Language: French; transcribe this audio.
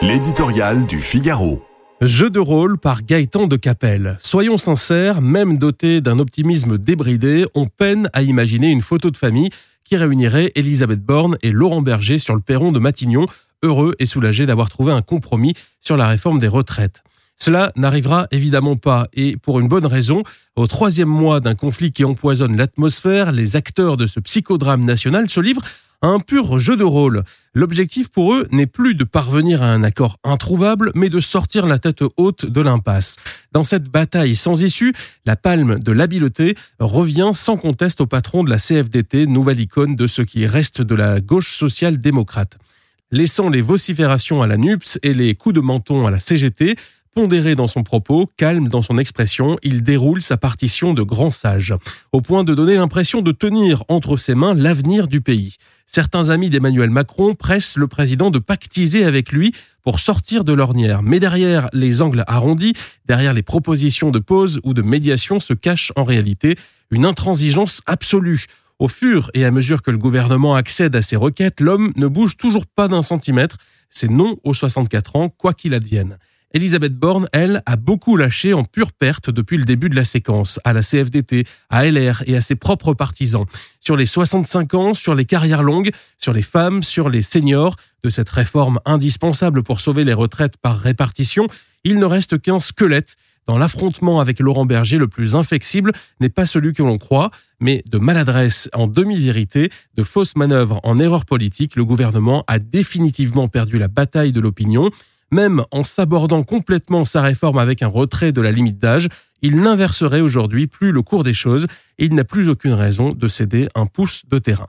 L'éditorial du Figaro. Jeu de rôle par Gaëtan de Capelle. Soyons sincères, même doté d'un optimisme débridé, on peine à imaginer une photo de famille qui réunirait Elisabeth Borne et Laurent Berger sur le perron de Matignon, heureux et soulagés d'avoir trouvé un compromis sur la réforme des retraites. Cela n'arrivera évidemment pas, et pour une bonne raison. Au troisième mois d'un conflit qui empoisonne l'atmosphère, les acteurs de ce psychodrame national se livrent un pur jeu de rôle. L'objectif pour eux n'est plus de parvenir à un accord introuvable, mais de sortir la tête haute de l'impasse. Dans cette bataille sans issue, la palme de l'habileté revient sans conteste au patron de la CFDT, nouvelle icône de ce qui reste de la gauche social-démocrate. Laissant les vociférations à la NUPS et les coups de menton à la CGT, Pondéré dans son propos, calme dans son expression, il déroule sa partition de grand sage, au point de donner l'impression de tenir entre ses mains l'avenir du pays. Certains amis d'Emmanuel Macron pressent le président de pactiser avec lui pour sortir de l'ornière. Mais derrière les angles arrondis, derrière les propositions de pause ou de médiation se cache en réalité une intransigeance absolue. Au fur et à mesure que le gouvernement accède à ses requêtes, l'homme ne bouge toujours pas d'un centimètre. C'est non aux 64 ans, quoi qu'il advienne. Elisabeth Borne, elle, a beaucoup lâché en pure perte depuis le début de la séquence, à la CFDT, à LR et à ses propres partisans. Sur les 65 ans, sur les carrières longues, sur les femmes, sur les seniors, de cette réforme indispensable pour sauver les retraites par répartition, il ne reste qu'un squelette. Dans l'affrontement avec Laurent Berger, le plus inflexible n'est pas celui que l'on croit, mais de maladresse en demi-vérité, de fausses manœuvres en erreur politique, le gouvernement a définitivement perdu la bataille de l'opinion. Même en s'abordant complètement sa réforme avec un retrait de la limite d'âge, il n'inverserait aujourd'hui plus le cours des choses et il n'a plus aucune raison de céder un pouce de terrain.